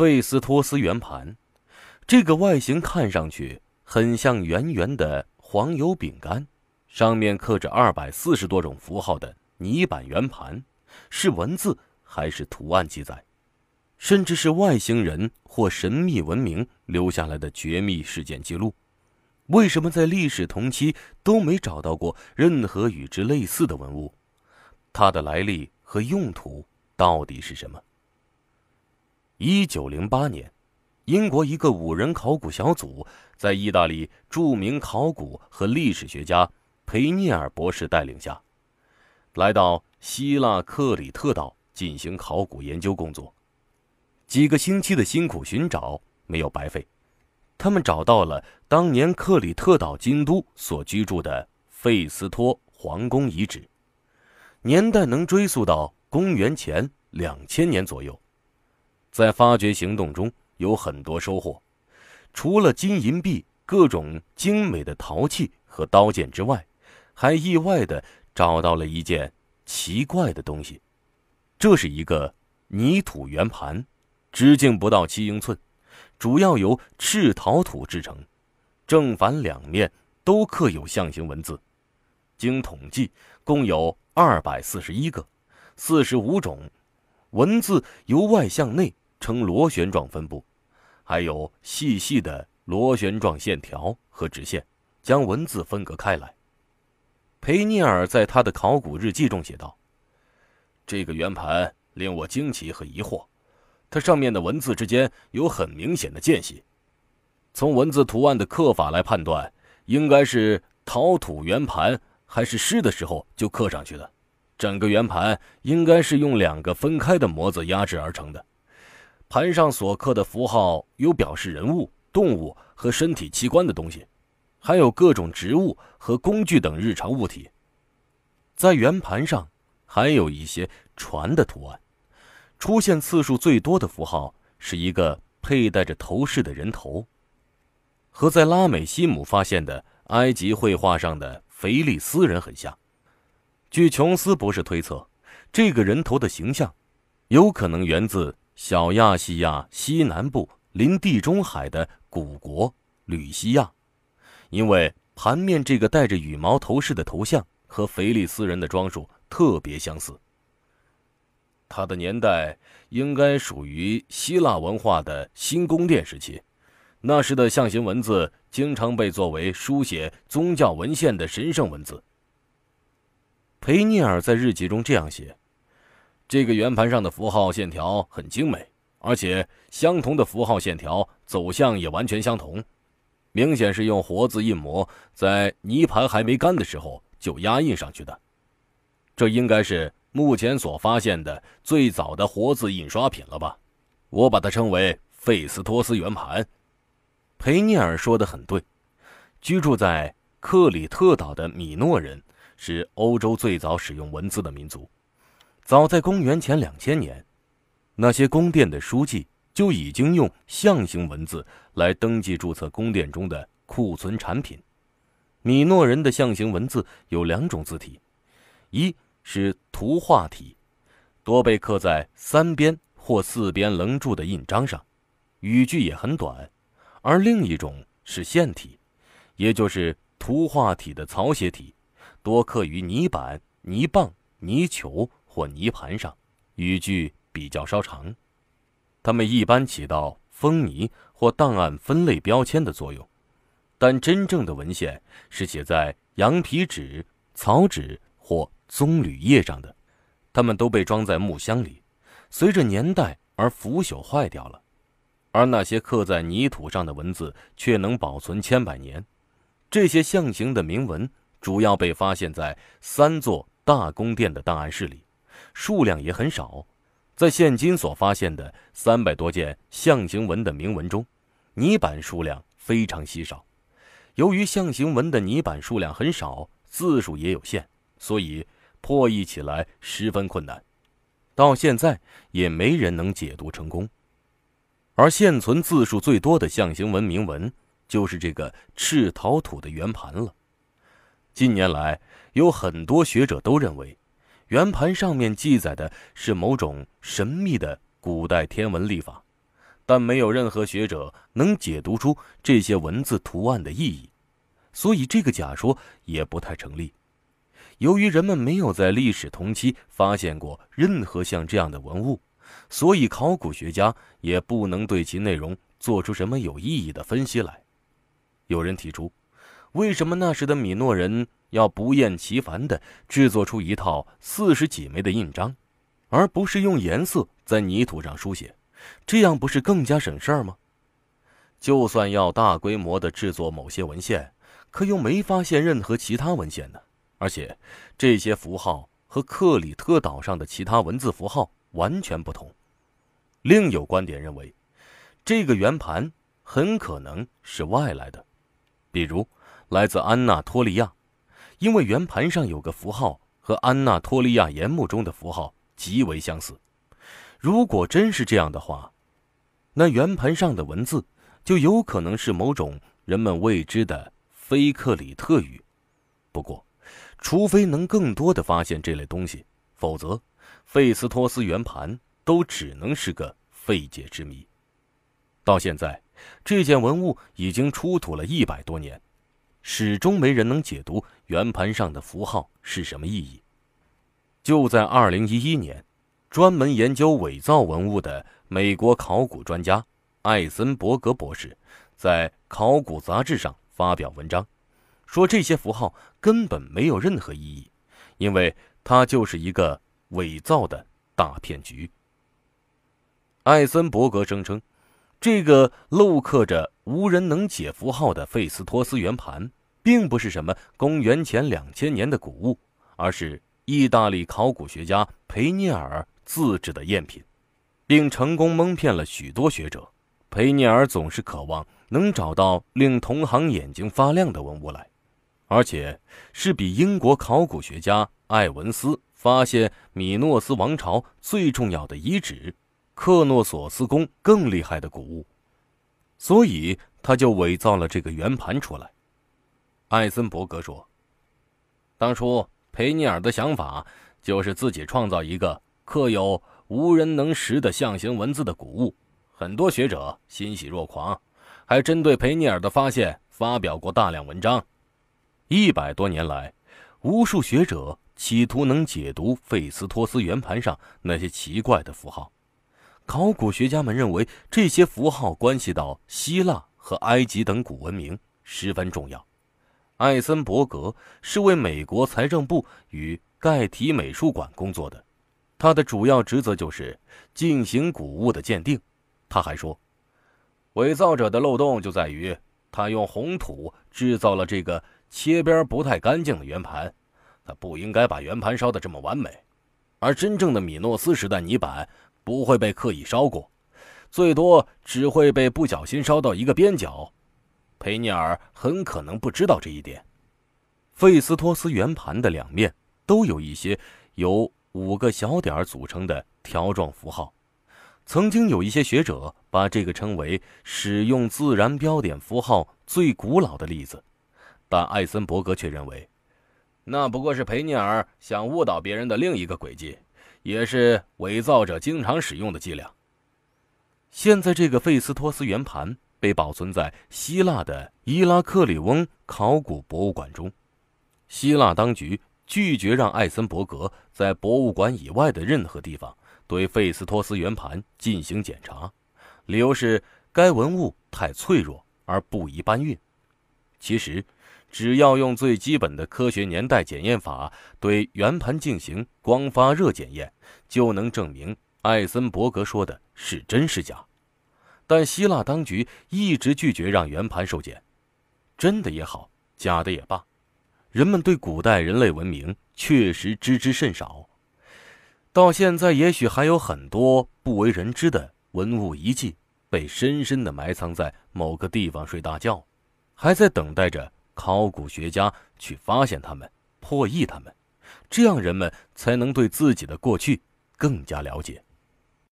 费斯托斯圆盘，这个外形看上去很像圆圆的黄油饼干，上面刻着二百四十多种符号的泥板圆盘，是文字还是图案记载？甚至是外星人或神秘文明留下来的绝密事件记录？为什么在历史同期都没找到过任何与之类似的文物？它的来历和用途到底是什么？一九零八年，英国一个五人考古小组在意大利著名考古和历史学家培涅尔博士带领下，来到希腊克里特岛进行考古研究工作。几个星期的辛苦寻找没有白费，他们找到了当年克里特岛京都所居住的费斯托皇宫遗址，年代能追溯到公元前两千年左右。在发掘行动中有很多收获，除了金银币、各种精美的陶器和刀剑之外，还意外的找到了一件奇怪的东西。这是一个泥土圆盘，直径不到七英寸，主要由赤陶土制成，正反两面都刻有象形文字。经统计，共有二百四十一个，四十五种文字由外向内。呈螺旋状分布，还有细细的螺旋状线条和直线，将文字分隔开来。培尼尔在他的考古日记中写道：“这个圆盘令我惊奇和疑惑，它上面的文字之间有很明显的间隙。从文字图案的刻法来判断，应该是陶土圆盘还是湿的时候就刻上去的。整个圆盘应该是用两个分开的模子压制而成的。”盘上所刻的符号有表示人物、动物和身体器官的东西，还有各种植物和工具等日常物体。在圆盘上还有一些船的图案，出现次数最多的符号是一个佩戴着头饰的人头，和在拉美西姆发现的埃及绘画上的腓力斯人很像。据琼斯博士推测，这个人头的形象有可能源自。小亚细亚西南部临地中海的古国吕西亚，因为盘面这个戴着羽毛头饰的头像和腓力斯人的装束特别相似。它的年代应该属于希腊文化的新宫殿时期，那时的象形文字经常被作为书写宗教文献的神圣文字。培涅尔在日记中这样写。这个圆盘上的符号线条很精美，而且相同的符号线条走向也完全相同，明显是用活字印模在泥盘还没干的时候就压印上去的。这应该是目前所发现的最早的活字印刷品了吧？我把它称为费斯托斯圆盘。培涅尔说的很对，居住在克里特岛的米诺人是欧洲最早使用文字的民族。早在公元前两千年，那些宫殿的书记就已经用象形文字来登记注册宫殿中的库存产品。米诺人的象形文字有两种字体，一是图画体，多被刻在三边或四边棱柱的印章上，语句也很短；而另一种是线体，也就是图画体的草写体，多刻于泥板、泥棒、泥球。或泥盘上，语句比较稍长，它们一般起到封泥或档案分类标签的作用，但真正的文献是写在羊皮纸、草纸或棕榈叶上的，它们都被装在木箱里，随着年代而腐朽坏掉了，而那些刻在泥土上的文字却能保存千百年。这些象形的铭文主要被发现在三座大宫殿的档案室里。数量也很少，在现今所发现的三百多件象形文的铭文中，泥板数量非常稀少。由于象形文的泥板数量很少，字数也有限，所以破译起来十分困难。到现在也没人能解读成功。而现存字数最多的象形文铭文，就是这个赤陶土的圆盘了。近年来，有很多学者都认为。圆盘上面记载的是某种神秘的古代天文历法，但没有任何学者能解读出这些文字图案的意义，所以这个假说也不太成立。由于人们没有在历史同期发现过任何像这样的文物，所以考古学家也不能对其内容做出什么有意义的分析来。有人提出，为什么那时的米诺人要不厌其烦地制作出一套四十几枚的印章，而不是用颜色在泥土上书写？这样不是更加省事儿吗？就算要大规模地制作某些文献，可又没发现任何其他文献呢？而且，这些符号和克里特岛上的其他文字符号完全不同。另有观点认为，这个圆盘很可能是外来的，比如来自安纳托利亚，因为圆盘上有个符号和安纳托利亚岩墓中的符号极为相似。如果真是这样的话，那圆盘上的文字就有可能是某种人们未知的非克里特语。不过，除非能更多的发现这类东西，否则，费斯托斯圆盘都只能是个费解之谜。到现在，这件文物已经出土了一百多年，始终没人能解读圆盘上的符号是什么意义。就在二零一一年，专门研究伪造文物的美国考古专家艾森伯格博士，在《考古》杂志上发表文章。说这些符号根本没有任何意义，因为它就是一个伪造的大骗局。艾森伯格声称，这个镂刻着无人能解符号的费斯托斯圆盘，并不是什么公元前两千年的古物，而是意大利考古学家培涅尔自制的赝品，并成功蒙骗了许多学者。培涅尔总是渴望能找到令同行眼睛发亮的文物来。而且是比英国考古学家艾文斯发现米诺斯王朝最重要的遗址克诺索斯宫更厉害的古物，所以他就伪造了这个圆盘出来。艾森伯格说：“当初培尼尔的想法就是自己创造一个刻有无人能识的象形文字的古物，很多学者欣喜若狂，还针对培尼尔的发现发表过大量文章。”一百多年来，无数学者企图能解读费斯托斯圆盘上那些奇怪的符号。考古学家们认为，这些符号关系到希腊和埃及等古文明，十分重要。艾森伯格是为美国财政部与盖提美术馆工作的，他的主要职责就是进行古物的鉴定。他还说，伪造者的漏洞就在于他用红土制造了这个。切边不太干净的圆盘，他不应该把圆盘烧得这么完美。而真正的米诺斯时代泥板不会被刻意烧过，最多只会被不小心烧到一个边角。佩尼尔很可能不知道这一点。费斯托斯圆盘的两面都有一些由五个小点组成的条状符号，曾经有一些学者把这个称为使用自然标点符号最古老的例子。但艾森伯格却认为，那不过是培尼尔想误导别人的另一个诡计，也是伪造者经常使用的伎俩。现在，这个费斯托斯圆盘被保存在希腊的伊拉克里翁考古博物馆中。希腊当局拒绝让艾森伯格在博物馆以外的任何地方对费斯托斯圆盘进行检查，理由是该文物太脆弱而不宜搬运。其实。只要用最基本的科学年代检验法对圆盘进行光发热检验，就能证明艾森伯格说的是真是假。但希腊当局一直拒绝让圆盘受检，真的也好，假的也罢，人们对古代人类文明确实知之甚少。到现在，也许还有很多不为人知的文物遗迹被深深的埋藏在某个地方睡大觉，还在等待着。考古学家去发现他们，破译他们，这样人们才能对自己的过去更加了解。